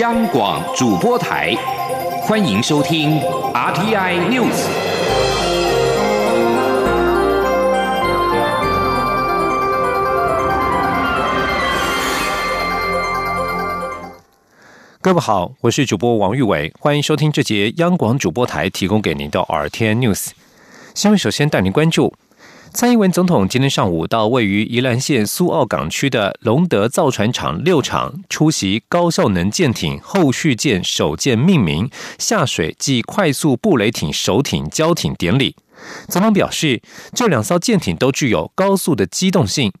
央广主播台，欢迎收听 RTI News。各位好，我是主播王玉伟，欢迎收听这节央广主播台提供给您的 RTI News。下面首先带您关注。蔡英文总统今天上午到位于宜兰县苏澳港区的隆德造船厂六厂出席高效能舰艇后续舰首舰命名、下水暨快速布雷艇首艇交艇典礼。总统表示，这两艘舰艇都具有高速的机动性，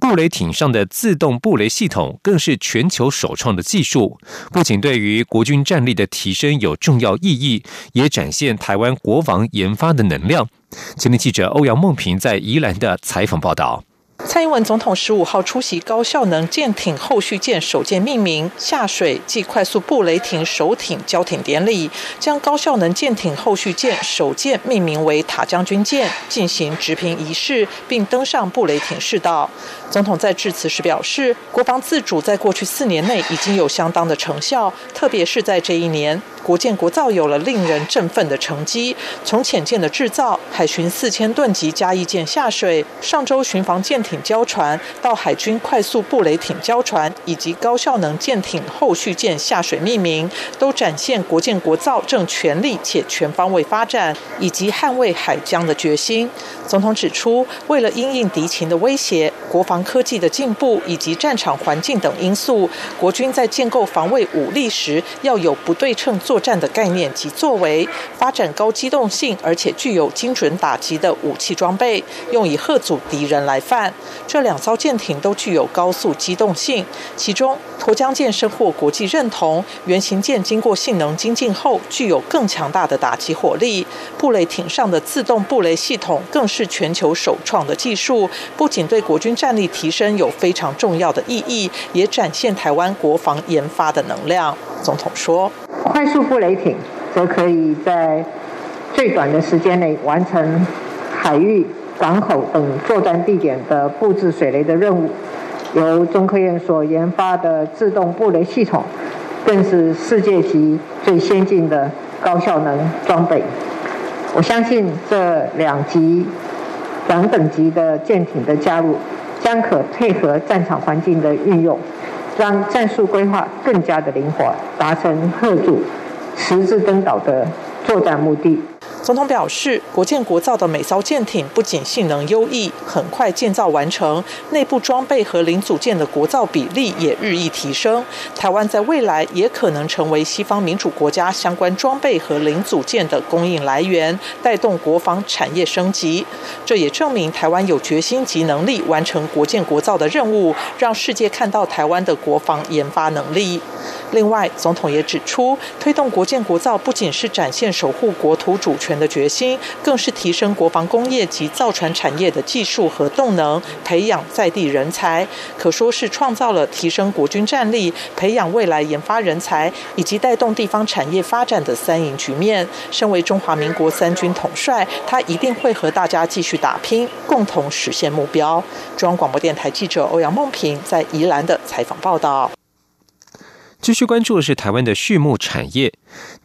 布雷艇上的自动布雷系统更是全球首创的技术，不仅对于国军战力的提升有重要意义，也展现台湾国防研发的能量。前天记者欧阳梦平在宜兰的采访报道。蔡英文总统十五号出席高效能舰艇后续舰首舰命名、下水暨快速布雷艇首艇交艇典礼，将高效能舰艇后续舰首舰命名为塔将军舰，进行直平仪式，并登上布雷艇试道。总统在致辞时表示，国防自主在过去四年内已经有相当的成效，特别是在这一年。国建国造有了令人振奋的成绩，从潜舰的制造、海巡四千吨级加一舰下水、上周巡防舰艇交船，到海军快速布雷艇交船，以及高效能舰艇后续舰下水命名，都展现国建国造正全力且全方位发展，以及捍卫海疆的决心。总统指出，为了因应敌情的威胁、国防科技的进步以及战场环境等因素，国军在建构防卫武力时，要有不对称作作战的概念及作为，发展高机动性而且具有精准打击的武器装备，用以吓阻敌人来犯。这两艘舰艇都具有高速机动性，其中沱江舰深获国际认同，原型舰经过性能精进后，具有更强大的打击火力。布雷艇上的自动布雷系统更是全球首创的技术，不仅对国军战力提升有非常重要的意义，也展现台湾国防研发的能量。总统说：“快速布雷艇则可以在最短的时间内完成海域、港口等作战地点的布置水雷的任务。由中科院所研发的自动布雷系统，更是世界级最先进的高效能装备。”我相信这两级、两等级的舰艇的加入，将可配合战场环境的运用，让战术规划更加的灵活，达成贺住十字登岛的作战目的。总统表示，国建国造的每艘舰艇不仅性能优异，很快建造完成，内部装备和零组件的国造比例也日益提升。台湾在未来也可能成为西方民主国家相关装备和零组件的供应来源，带动国防产业升级。这也证明台湾有决心及能力完成国建国造的任务，让世界看到台湾的国防研发能力。另外，总统也指出，推动国建国造不仅是展现守护国土主权的决心，更是提升国防工业及造船产业的技术和动能，培养在地人才，可说是创造了提升国军战力、培养未来研发人才以及带动地方产业发展的三赢局面。身为中华民国三军统帅，他一定会和大家继续打拼，共同实现目标。中央广播电台记者欧阳梦平在宜兰的采访报道。继续关注的是台湾的畜牧产业，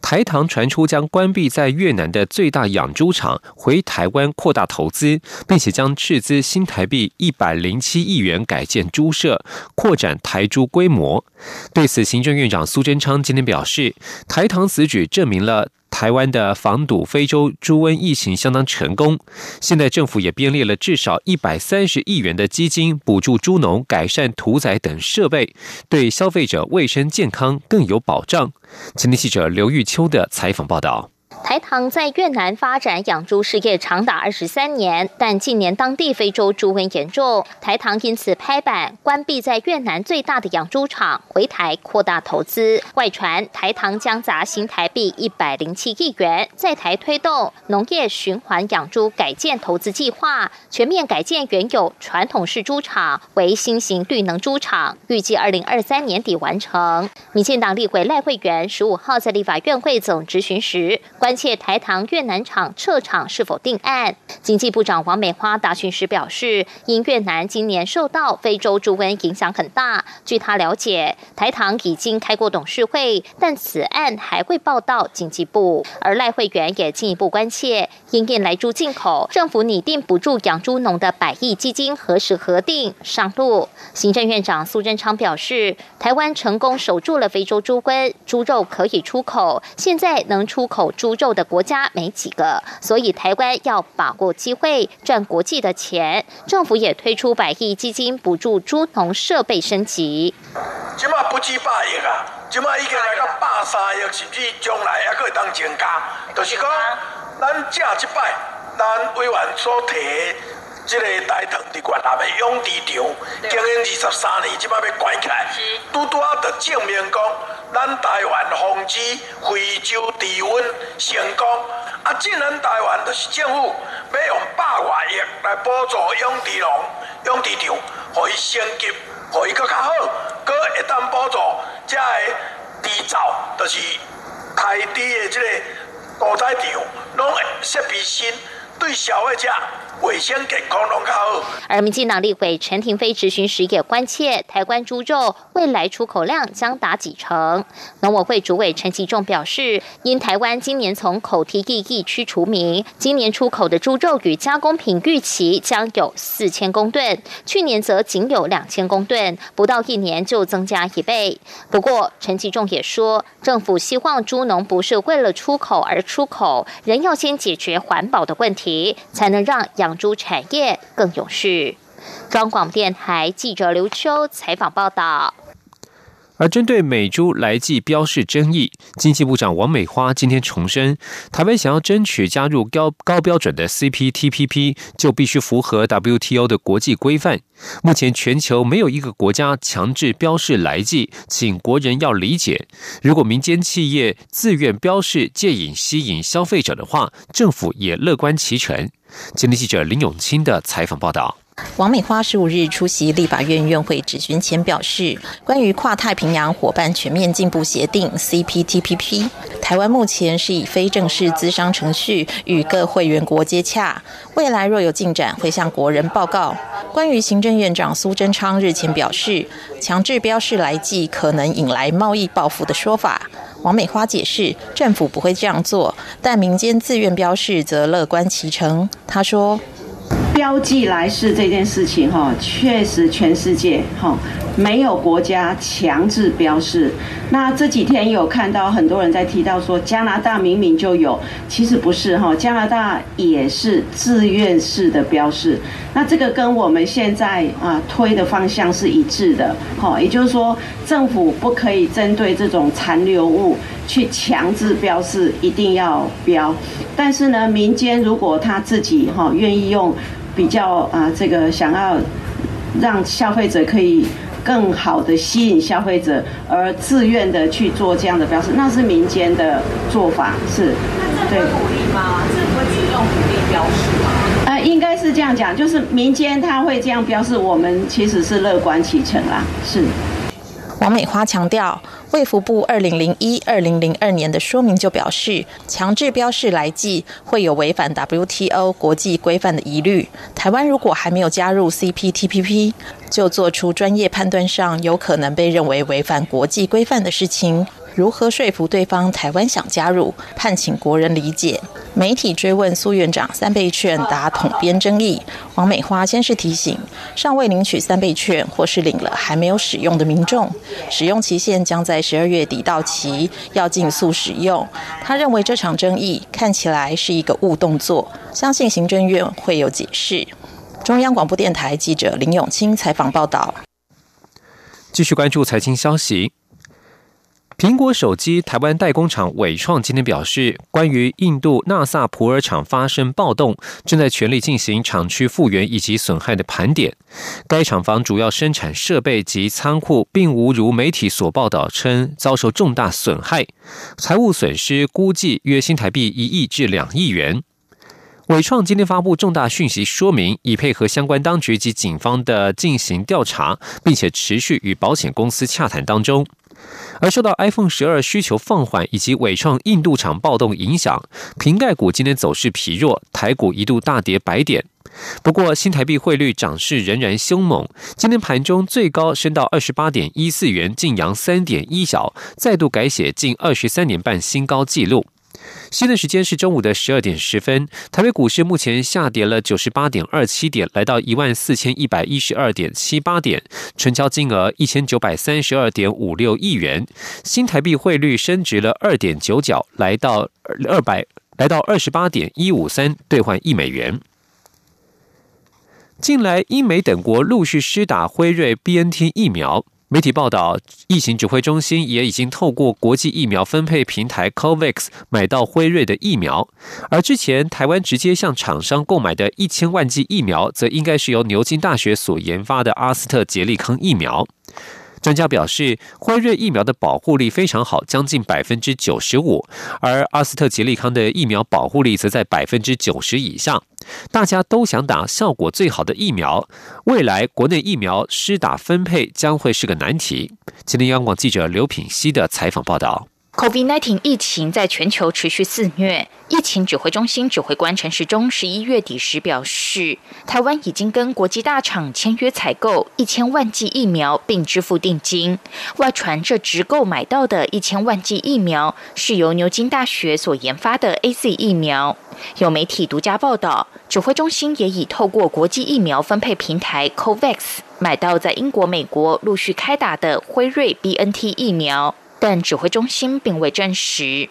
台糖传出将关闭在越南的最大养猪场，回台湾扩大投资，并且将斥资新台币一百零七亿元改建猪舍，扩展台猪规模。对此，行政院长苏贞昌今天表示，台糖此举证明了。台湾的防堵非洲猪瘟疫情相当成功，现在政府也编列了至少一百三十亿元的基金，补助猪农改善屠宰等设备，对消费者卫生健康更有保障。今天记者刘玉秋的采访报道。台糖在越南发展养猪事业长达二十三年，但近年当地非洲猪瘟严重，台糖因此拍板关闭在越南最大的养猪场，回台扩大投资。外传台糖将砸新台币一百零七亿元，在台推动农业循环养猪改建投资计划，全面改建原有传统式猪场为新型绿能猪场，预计二零二三年底完成。民进党立委赖慧媛十五号在立法院会总质询时关。关切台糖越南厂撤厂是否定案。经济部长王美花答询时表示，因越南今年受到非洲猪瘟影响很大，据他了解，台糖已经开过董事会，但此案还会报到经济部。而赖慧媛也进一步关切，因应来猪进口，政府拟定补助养猪农的百亿基金何时核定上路？行政院长苏贞昌表示，台湾成功守住了非洲猪瘟，猪肉可以出口，现在能出口猪肉的国家没几个，所以台湾要把握机会赚国际的钱。政府也推出百亿基金补助猪农设备升级。即马不止百亿啊，即马已经来到百三亿，甚至将来还可会当增加。就是讲，咱这一摆，咱委员所提。这个台糖伫越南的永治场经营二十三年，即摆要关起来，拄拄啊，就证明讲，咱台湾防止非洲猪瘟成功。啊，既然台湾就是政府要用百外亿来补助养殖农、养殖场，互伊升级，互伊搁较好，搁一旦补助遮个制造，就是台猪的这个屠宰场，拢会设备新，对消费者。而民进党立委陈廷飞质询时也关切，台湾猪肉未来出口量将达几成？农委会主委陈其仲表示，因台湾今年从口蹄疫疫区除名，今年出口的猪肉与加工品预期将有四千公吨，去年则仅有两千公吨，不到一年就增加一倍。不过，陈其仲也说，政府希望猪农不是为了出口而出口，仍要先解决环保的问题，才能让养。养猪产业更有序。中广电台记者刘秋采访报道。而针对美猪来记标示争议，经济部长王美花今天重申，台湾想要争取加入高高标准的 CPTPP，就必须符合 WTO 的国际规范。目前全球没有一个国家强制标示来记，请国人要理解。如果民间企业自愿标示借引吸引消费者的话，政府也乐观其成。今天记者林永清的采访报道。王美花十五日出席立法院院会质询前表示，关于跨太平洋伙伴全面进步协定 （CPTPP），台湾目前是以非正式资商程序与各会员国接洽，未来若有进展会向国人报告。关于行政院长苏贞昌日前表示，强制标示来记可能引来贸易报复的说法，王美花解释，政府不会这样做，但民间自愿标示则乐观其成。他说。标记来世这件事情，哈，确实全世界哈没有国家强制标示。那这几天有看到很多人在提到说，加拿大明明就有，其实不是哈，加拿大也是自愿式的标示。那这个跟我们现在啊推的方向是一致的，哈，也就是说政府不可以针对这种残留物去强制标示，一定要标。但是呢，民间如果他自己哈愿意用。比较啊，这个想要让消费者可以更好的吸引消费者，而自愿的去做这样的标识，那是民间的做法，是。对。鼓励吗？政府会主动鼓励标识吗？呃，应该是这样讲，就是民间他会这样标示，我们其实是乐观其成啦，是。王美花强调，卫福部二零零一、二零零二年的说明就表示，强制标示来记会有违反 WTO 国际规范的疑虑。台湾如果还没有加入 CPTPP，就做出专业判断上有可能被认为违反国际规范的事情。如何说服对方台湾想加入？盼请国人理解。媒体追问苏院长三倍券打统编争议，王美花先是提醒尚未领取三倍券或是领了还没有使用的民众，使用期限将在十二月底到期，要尽速使用。他认为这场争议看起来是一个误动作，相信行政院会有解释。中央广播电台记者林永清采访报道。继续关注财经消息。苹果手机台湾代工厂伟创今天表示，关于印度纳萨普尔厂发生暴动，正在全力进行厂区复原以及损害的盘点。该厂房主要生产设备及仓库，并无如媒体所报道称遭受重大损害，财务损失估计约新台币一亿至两亿元。伟创今天发布重大讯息，说明已配合相关当局及警方的进行调查，并且持续与保险公司洽谈当中。而受到 iPhone 十二需求放缓以及伟创印度厂暴动影响，瓶盖股今天走势疲弱，台股一度大跌百点。不过新台币汇率涨势仍然凶猛，今天盘中最高升到二十八点一四元，净扬三点一角，再度改写近二十三年半新高纪录。现在时间是中午的十二点十分，台北股市目前下跌了九十八点二七点，来到一万四千一百一十二点七八点，成交金额一千九百三十二点五六亿元，新台币汇率升值了二点九角，来到二百来到二十八点一五三兑换一美元。近来，英美等国陆续施打辉瑞 BNT 疫苗。媒体报道，疫情指挥中心也已经透过国际疫苗分配平台 COVAX 买到辉瑞的疫苗，而之前台湾直接向厂商购买的一千万剂疫苗，则应该是由牛津大学所研发的阿斯特捷利康疫苗。专家表示，辉瑞疫苗的保护力非常好，将近百分之九十五，而阿斯特捷利康的疫苗保护力则在百分之九十以上。大家都想打效果最好的疫苗，未来国内疫苗施打分配将会是个难题。吉林央广记者刘品希的采访报道。COVID-19 疫情在全球持续肆虐。疫情指挥中心指挥官陈时中十一月底时表示，台湾已经跟国际大厂签约采购一千万剂疫苗，并支付定金。外传这直购买到的一千万剂疫苗是由牛津大学所研发的 A Z 疫苗。有媒体独家报道，指挥中心也已透过国际疫苗分配平台 COVAX 买到在英国、美国陆续开打的辉瑞 B N T 疫苗。但指挥中心并未证实。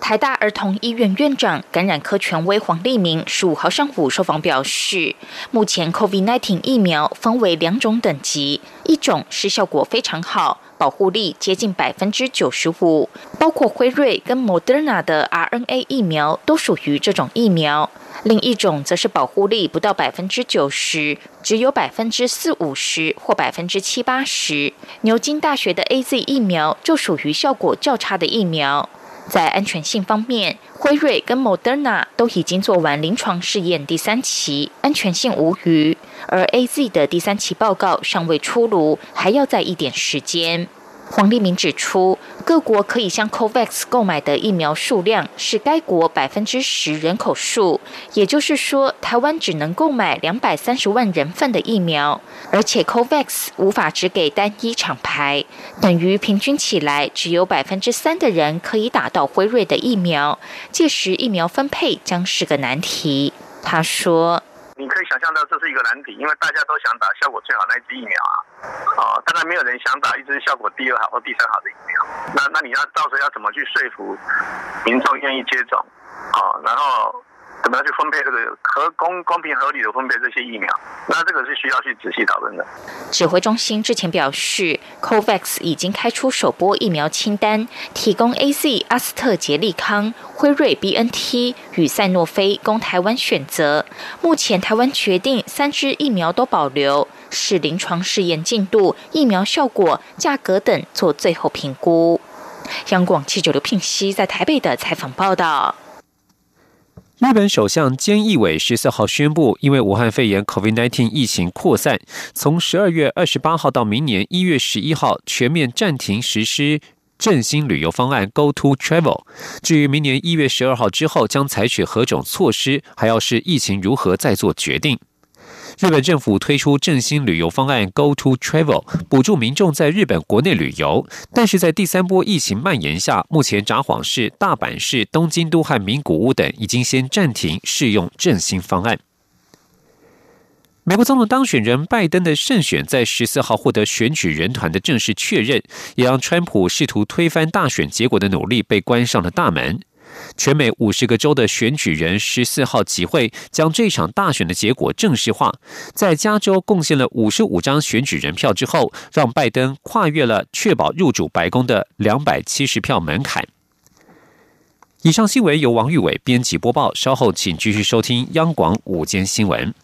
台大儿童医院院长、感染科权威黄立明十五号上午受访表示，目前 COVID-19 疫苗分为两种等级，一种是效果非常好，保护力接近百分之九十五，包括辉瑞跟 Moderna 的 RNA 疫苗都属于这种疫苗。另一种则是保护力不到百分之九十，只有百分之四五十或百分之七八十。牛津大学的 A Z 疫苗就属于效果较差的疫苗。在安全性方面，辉瑞跟 Moderna 都已经做完临床试验第三期，安全性无虞。而 A Z 的第三期报告尚未出炉，还要再一点时间。黄立明指出，各国可以向 COVAX 购买的疫苗数量是该国百分之十人口数，也就是说，台湾只能购买两百三十万人份的疫苗，而且 COVAX 无法只给单一厂牌，等于平均起来只有百分之三的人可以打到辉瑞的疫苗，届时疫苗分配将是个难题。他说。你可以想象到这是一个难题，因为大家都想打效果最好那一支疫苗啊，哦，当然没有人想打一支效果第二好或第三好的疫苗。那那你要到时候要怎么去说服民众愿意接种啊？然后。怎么样去分配这个合公公平合理的分配这些疫苗？那这个是需要去仔细讨论的。指挥中心之前表示，COVAX 已经开出首波疫苗清单，提供 A Z、阿斯特捷利康、辉瑞 B N T 与赛诺菲供台湾选择。目前台湾决定三支疫苗都保留，视临床试验进度、疫苗效果、价格等做最后评估。央广记者刘聘熙在台北的采访报道。日本首相菅义伟十四号宣布，因为武汉肺炎 （COVID-19） 疫情扩散，从十二月二十八号到明年一月十一号全面暂停实施振兴旅游方案 “Go to Travel”。至于明年一月十二号之后将采取何种措施，还要视疫情如何再做决定。日本政府推出振兴旅游方案 “Go to Travel”，补助民众在日本国内旅游。但是在第三波疫情蔓延下，目前札幌市、大阪市、东京都和名古屋等已经先暂停适用振兴方案。美国总统当选人拜登的胜选在十四号获得选举人团的正式确认，也让川普试图推翻大选结果的努力被关上了大门。全美五十个州的选举人十四号集会，将这场大选的结果正式化。在加州贡献了五十五张选举人票之后，让拜登跨越了确保入主白宫的两百七十票门槛。以上新闻由王玉伟编辑播报，稍后请继续收听央广午间新闻。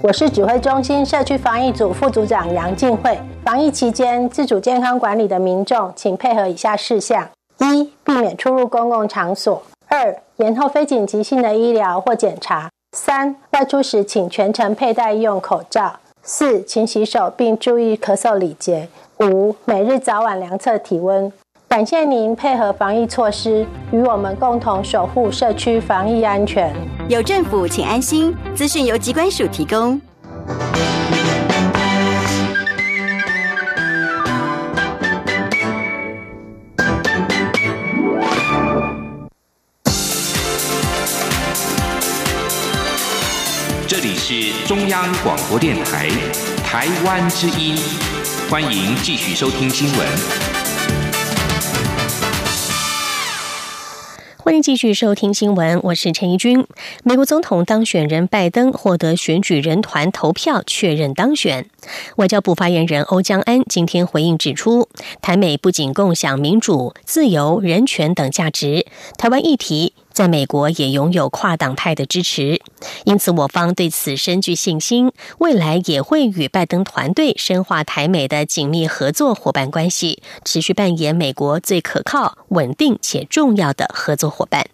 我是指挥中心社区防疫组副组长杨静慧。防疫期间自主健康管理的民众，请配合以下事项。一、避免出入公共场所；二、延后非紧急性的医疗或检查；三、外出时请全程佩戴医用口罩；四、勤洗手并注意咳嗽礼节；五、每日早晚量测体温。感谢您配合防疫措施，与我们共同守护社区防疫安全。有政府，请安心。资讯由机关署提供。央广播电台台湾之音，欢迎继续收听新闻。欢迎继续收听新闻，我是陈怡君。美国总统当选人拜登获得选举人团投票确认当选。外交部发言人欧江安今天回应指出，台美不仅共享民主、自由、人权等价值，台湾议题。在美国也拥有跨党派的支持，因此我方对此深具信心，未来也会与拜登团队深化台美的紧密合作伙伴关系，持续扮演美国最可靠、稳定且重要的合作伙伴。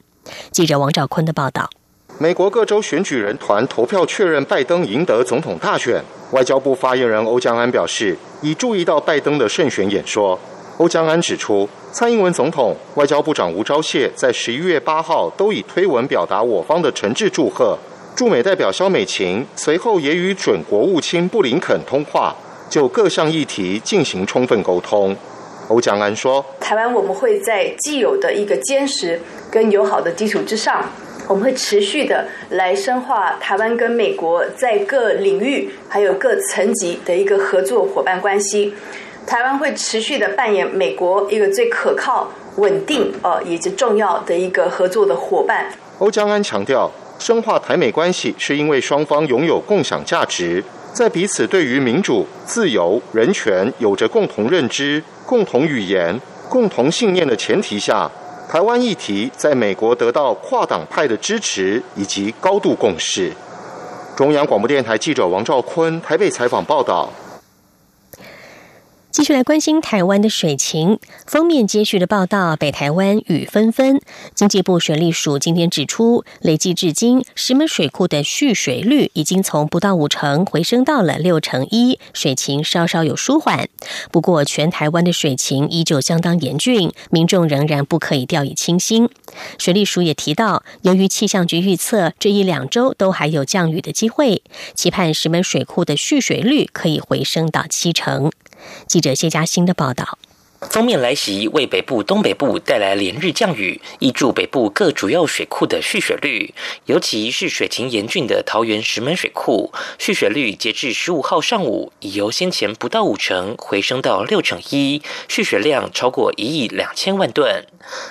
记者王兆坤的报道：美国各州选举人团投票确认拜登赢得总统大选。外交部发言人欧江安表示，已注意到拜登的胜选演说。欧江安指出，蔡英文总统、外交部长吴钊燮在十一月八号都以推文表达我方的诚挚祝贺。驻美代表肖美琴随后也与准国务卿布林肯通话，就各项议题进行充分沟通。欧江安说：“台湾我们会在既有的一个坚实跟友好的基础之上，我们会持续的来深化台湾跟美国在各领域还有各层级的一个合作伙伴关系。”台湾会持续的扮演美国一个最可靠、稳定，呃，以及重要的一个合作的伙伴。欧江安强调，深化台美关系是因为双方拥有共享价值，在彼此对于民主、自由、人权有着共同认知、共同语言、共同信念的前提下，台湾议题在美国得到跨党派的支持以及高度共识。中央广播电台记者王兆坤台北采访报道。继续来关心台湾的水情。封面接续的报道，北台湾雨纷纷。经济部水利署今天指出，累计至今石门水库的蓄水率已经从不到五成回升到了六成一，水情稍稍有舒缓。不过，全台湾的水情依旧相当严峻，民众仍然不可以掉以轻心。水利署也提到，由于气象局预测这一两周都还有降雨的机会，期盼石门水库的蓄水率可以回升到七成。记者谢佳欣的报道。封面来袭，为北部、东北部带来连日降雨，挹注北部各主要水库的蓄水率。尤其是水情严峻的桃园石门水库，蓄水率截至十五号上午，已由先前不到五成回升到六成一，蓄水量超过一亿两千万吨。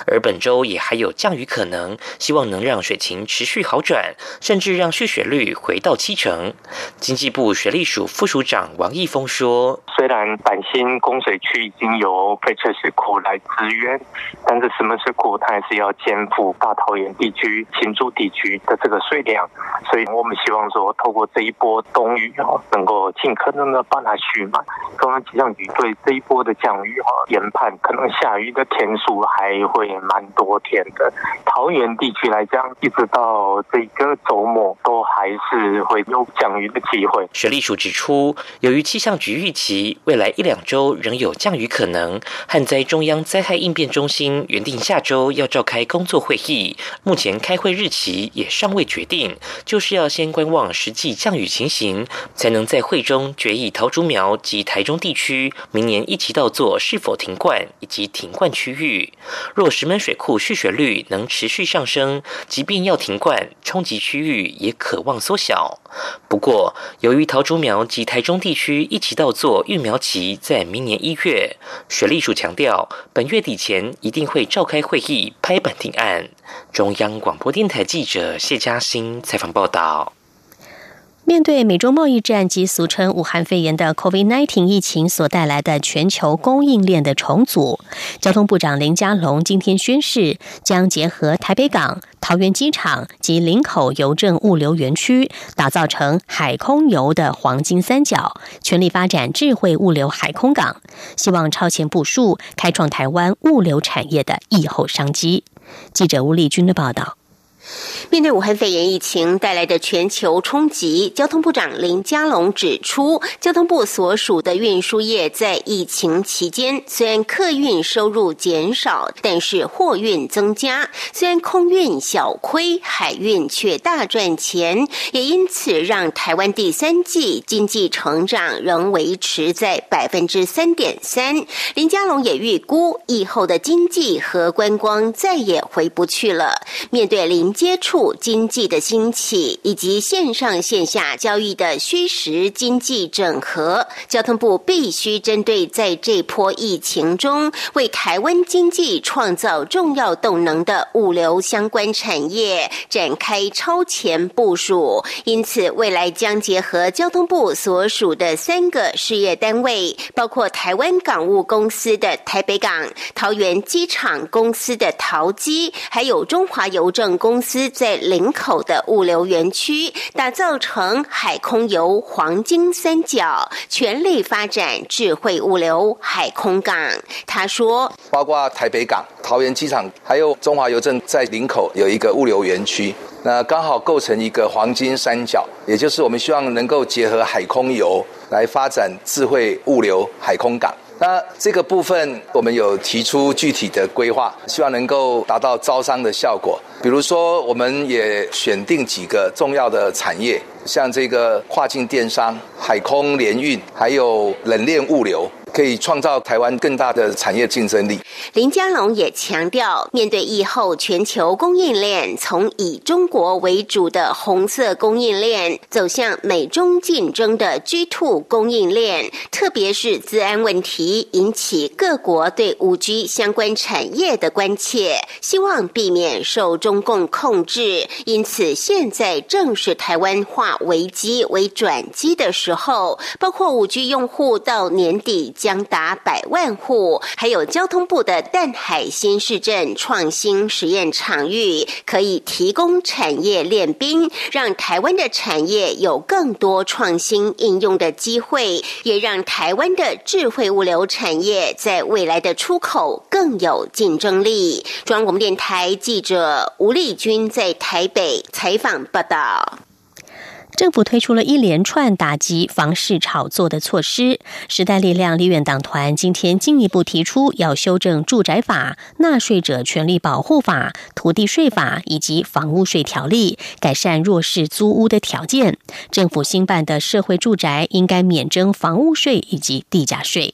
而本周也还有降雨可能，希望能让水情持续好转，甚至让蓄水率回到七成。经济部水利署副署长王义峰说：“虽然板新供水区已经由翡翠水库来支援，但是石门水库它还是要肩负大桃园地区、新竹地区的这个水量，所以我们希望说，透过这一波冬雨哦，能够尽可能的把它蓄满。中央气象局对这一波的降雨哈研判，可能下雨的天数还有会蛮多天的。桃园地区来讲，一直到这个周末都还是会有降雨的机会。水利署指出，由于气象局预期未来一两周仍有降雨可能。旱灾中央灾害应变中心原定下周要召开工作会议，目前开会日期也尚未决定，就是要先观望实际降雨情形，才能在会中决议桃竹苗及台中地区明年一起到做是否停灌以及停灌区域。若石门水库蓄水率能持续上升，即便要停灌，冲击区域也可望缩小。不过，由于桃竹苗及台中地区一起到做育苗期在明年一月，水利。署强调，本月底前一定会召开会议，拍板定案。中央广播电台记者谢嘉欣采访报道。面对美中贸易战及俗称武汉肺炎的 COVID-19 疫情所带来的全球供应链的重组，交通部长林佳龙今天宣誓，将结合台北港、桃园机场及林口邮政物流园区，打造成海空邮的黄金三角，全力发展智慧物流海空港，希望超前部署，开创台湾物流产业的疫后商机。记者吴丽君的报道。面对武汉肺炎疫情带来的全球冲击，交通部长林佳龙指出，交通部所属的运输业在疫情期间虽然客运收入减少，但是货运增加；虽然空运小亏，海运却大赚钱，也因此让台湾第三季经济成长仍维持在百分之三点三。林佳龙也预估，以后的经济和观光再也回不去了。面对林接触。经济的兴起以及线上线下交易的虚实经济整合，交通部必须针对在这波疫情中为台湾经济创造重要动能的物流相关产业展开超前部署。因此，未来将结合交通部所属的三个事业单位，包括台湾港务公司的台北港、桃园机场公司的桃机，还有中华邮政公司在。在林口的物流园区打造成海空游黄金三角，全力发展智慧物流海空港。他说，包括台北港、桃园机场，还有中华邮政在林口有一个物流园区，那刚好构成一个黄金三角，也就是我们希望能够结合海空游来发展智慧物流海空港。那这个部分，我们有提出具体的规划，希望能够达到招商的效果。比如说，我们也选定几个重要的产业，像这个跨境电商、海空联运，还有冷链物流。可以创造台湾更大的产业竞争力。林佳龙也强调，面对疫后全球供应链从以中国为主的红色供应链，走向美中竞争的 G two 供应链，特别是治安问题引起各国对五 G 相关产业的关切，希望避免受中共控制。因此，现在正是台湾化危机为转机的时候，包括五 G 用户到年底。将达百万户，还有交通部的淡海新市镇创新实验场域，可以提供产业练兵，让台湾的产业有更多创新应用的机会，也让台湾的智慧物流产业在未来的出口更有竞争力。中央广播电台记者吴丽君在台北采访报道。政府推出了一连串打击房市炒作的措施。时代力量立院党团今天进一步提出，要修正住宅法、纳税者权利保护法、土地税法以及房屋税条例，改善弱势租屋的条件。政府新办的社会住宅应该免征房屋税以及地价税。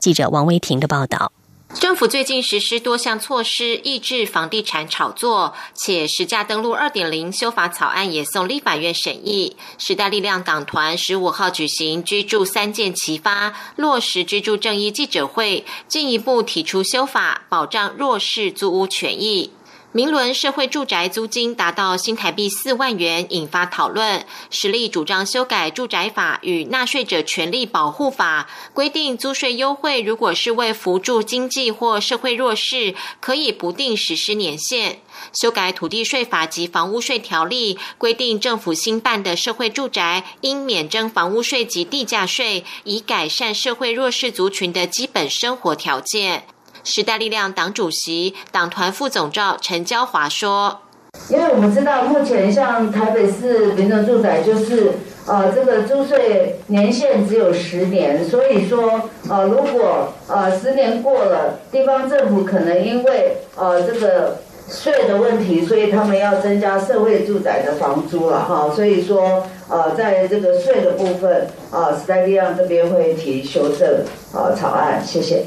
记者王维婷的报道。政府最近实施多项措施抑制房地产炒作，且实价登录二点零修法草案也送立法院审议。时代力量党团十五号举行居住三件齐发落实居住正义记者会，进一步提出修法，保障弱势租屋权益。明伦社会住宅租金达到新台币四万元，引发讨论。实力主张修改住宅法与纳税者权利保护法，规定租税优惠如果是为扶助经济或社会弱势，可以不定实施年限。修改土地税法及房屋税条例，规定政府新办的社会住宅应免征房屋税及地价税，以改善社会弱势族群的基本生活条件。时代力量党主席、党团副总召陈娇华说：“因为我们知道，目前像台北市民众住宅，就是呃，这个租税年限只有十年，所以说呃，如果呃十年过了，地方政府可能因为呃这个税的问题，所以他们要增加社会住宅的房租了哈。所以说呃，在这个税的部分，啊，时代力量这边会提修正呃草案，谢谢。”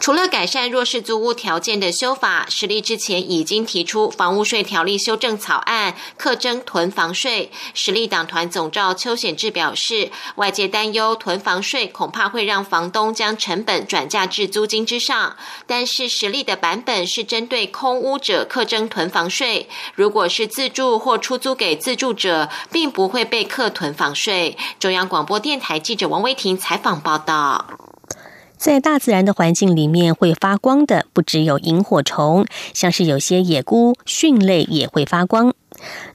除了改善弱势租屋条件的修法，实力之前已经提出房屋税条例修正草案，课征囤房税。实力党团总召邱显志表示，外界担忧囤房税恐怕会让房东将成本转嫁至租金之上，但是实力的版本是针对空屋者课征囤房税，如果是自住或出租给自住者，并不会被课囤房税。中央广播电台记者王威婷采访报道。在大自然的环境里面，会发光的不只有萤火虫，像是有些野菇、蕈类也会发光。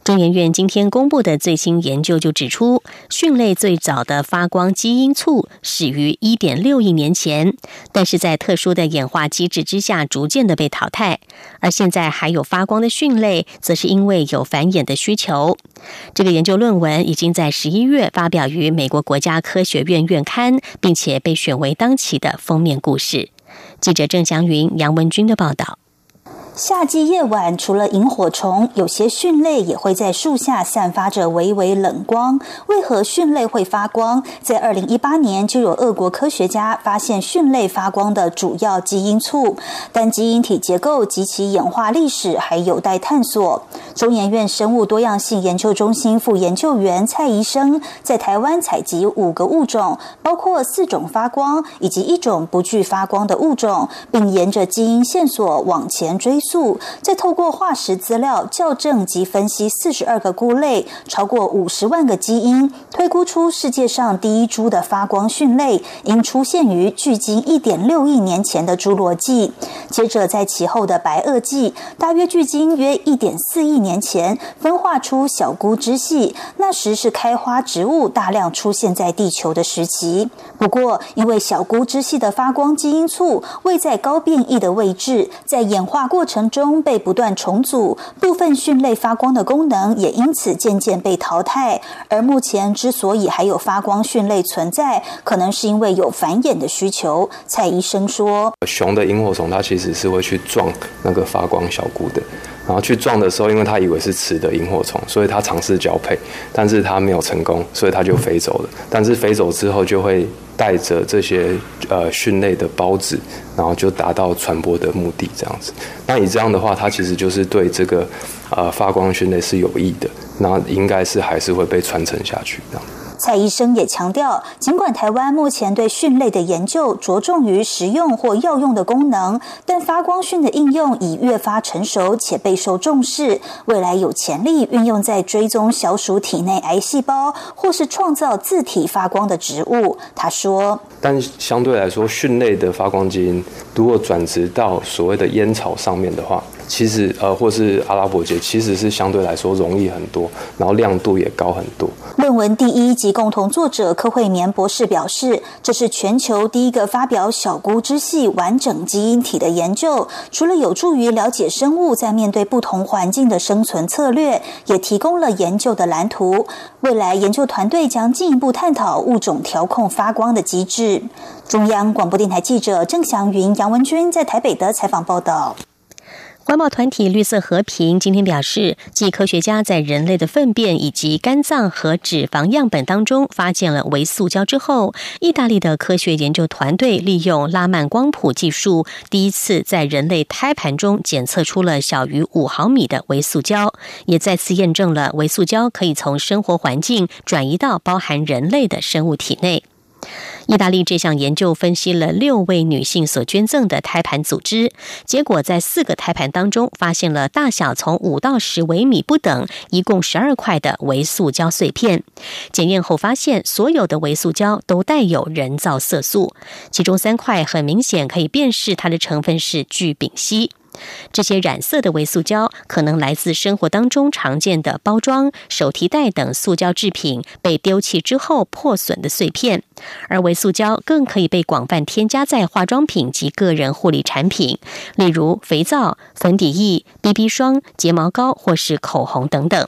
中研院今天公布的最新研究就指出，蕈类最早的发光基因簇始于1.6亿年前，但是在特殊的演化机制之下，逐渐的被淘汰。而现在还有发光的蕈类，则是因为有繁衍的需求。这个研究论文已经在十一月发表于美国国家科学院院刊，并且被选为当期的封面故事。记者郑祥云、杨文军的报道。夏季夜晚，除了萤火虫，有些蕈类也会在树下散发着微微冷光。为何蕈类会发光？在二零一八年，就有俄国科学家发现蕈类发光的主要基因簇，但基因体结构及其演化历史还有待探索。中研院生物多样性研究中心副研究员蔡医生在台湾采集五个物种，包括四种发光以及一种不具发光的物种，并沿着基因线索往前追。素再透过化石资料校正及分析四十二个菇类，超过五十万个基因，推估出世界上第一株的发光蕈类应出现于距今一点六亿年前的侏罗纪。接着在其后的白垩纪，大约距今约一点四亿年前，分化出小菇支系，那时是开花植物大量出现在地球的时期。不过，因为小菇支系的发光基因簇位在高变异的位置，在演化过程。程中被不断重组，部分蕈类发光的功能也因此渐渐被淘汰。而目前之所以还有发光蕈类存在，可能是因为有繁衍的需求。蔡医生说：“熊的萤火虫它其实是会去撞那个发光小菇的，然后去撞的时候，因为它以为是雌的萤火虫，所以它尝试交配，但是它没有成功，所以它就飞走了。但是飞走之后就会。”带着这些呃蕈类的孢子，然后就达到传播的目的，这样子。那你这样的话，它其实就是对这个呃发光蕈类是有益的，那应该是还是会被传承下去这样。蔡医生也强调，尽管台湾目前对蕈类的研究着重于食用或药用的功能，但发光蕈的应用已越发成熟且备受重视，未来有潜力运用在追踪小鼠体内癌细胞或是创造自体发光的植物。他说：“但相对来说，蕈类的发光基因如果转植到所谓的烟草上面的话。”其实，呃，或是阿拉伯节，其实是相对来说容易很多，然后亮度也高很多。论文第一及共同作者柯慧棉博士表示，这是全球第一个发表小菇之系完整基因体的研究，除了有助于了解生物在面对不同环境的生存策略，也提供了研究的蓝图。未来研究团队将进一步探讨物种调控发光的机制。中央广播电台记者郑祥云、杨文君在台北的采访报道。环保团体绿色和平今天表示，继科学家在人类的粪便以及肝脏和脂肪样本当中发现了微塑胶之后，意大利的科学研究团队利用拉曼光谱技术，第一次在人类胎盘中检测出了小于五毫米的微塑胶，也再次验证了微塑胶可以从生活环境转移到包含人类的生物体内。意大利这项研究分析了六位女性所捐赠的胎盘组织，结果在四个胎盘当中发现了大小从五到十微米不等，一共十二块的微塑胶碎片。检验后发现，所有的微塑胶都带有人造色素，其中三块很明显可以辨识它的成分是聚丙烯。这些染色的微塑胶可能来自生活当中常见的包装、手提袋等塑胶制品被丢弃之后破损的碎片，而微塑胶更可以被广泛添加在化妆品及个人护理产品，例如肥皂、粉底液、BB 霜、睫毛膏或是口红等等。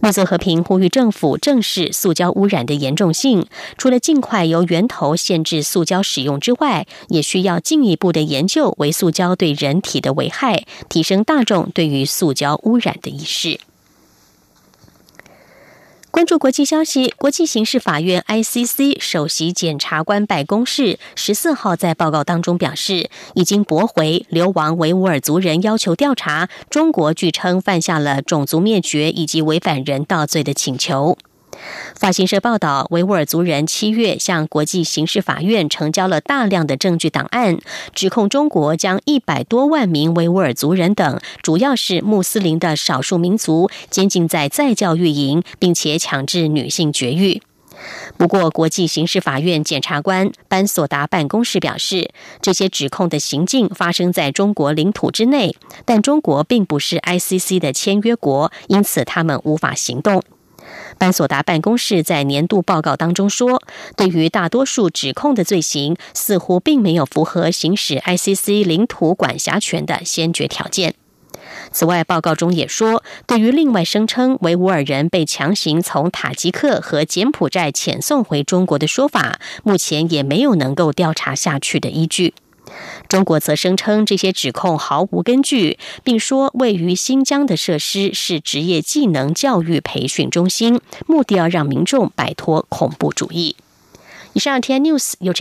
绿色和平呼吁政府正视塑胶污染的严重性，除了尽快由源头限制塑胶使用之外，也需要进一步的研究为塑胶对人体的危害，提升大众对于塑胶污染的意识。关注国际消息，国际刑事法院 （ICC） 首席检察官办公室十四号在报告当中表示，已经驳回流亡维吾尔族人要求调查中国据称犯下了种族灭绝以及违反人道罪的请求。法新社报道，维吾尔族人七月向国际刑事法院呈交了大量的证据档案，指控中国将一百多万名维吾尔族人等，主要是穆斯林的少数民族，监禁在再教育营，并且强制女性绝育。不过，国际刑事法院检察官班索达办公室表示，这些指控的行径发生在中国领土之内，但中国并不是 ICC 的签约国，因此他们无法行动。班索达办公室在年度报告当中说，对于大多数指控的罪行，似乎并没有符合行使 ICC 领土管辖权的先决条件。此外，报告中也说，对于另外声称维吾尔人被强行从塔吉克和柬埔寨遣送回中国的说法，目前也没有能够调查下去的依据。中国则声称这些指控毫无根据，并说位于新疆的设施是职业技能教育培训中心，目的要让民众摆脱恐怖主义。以上，天 news 由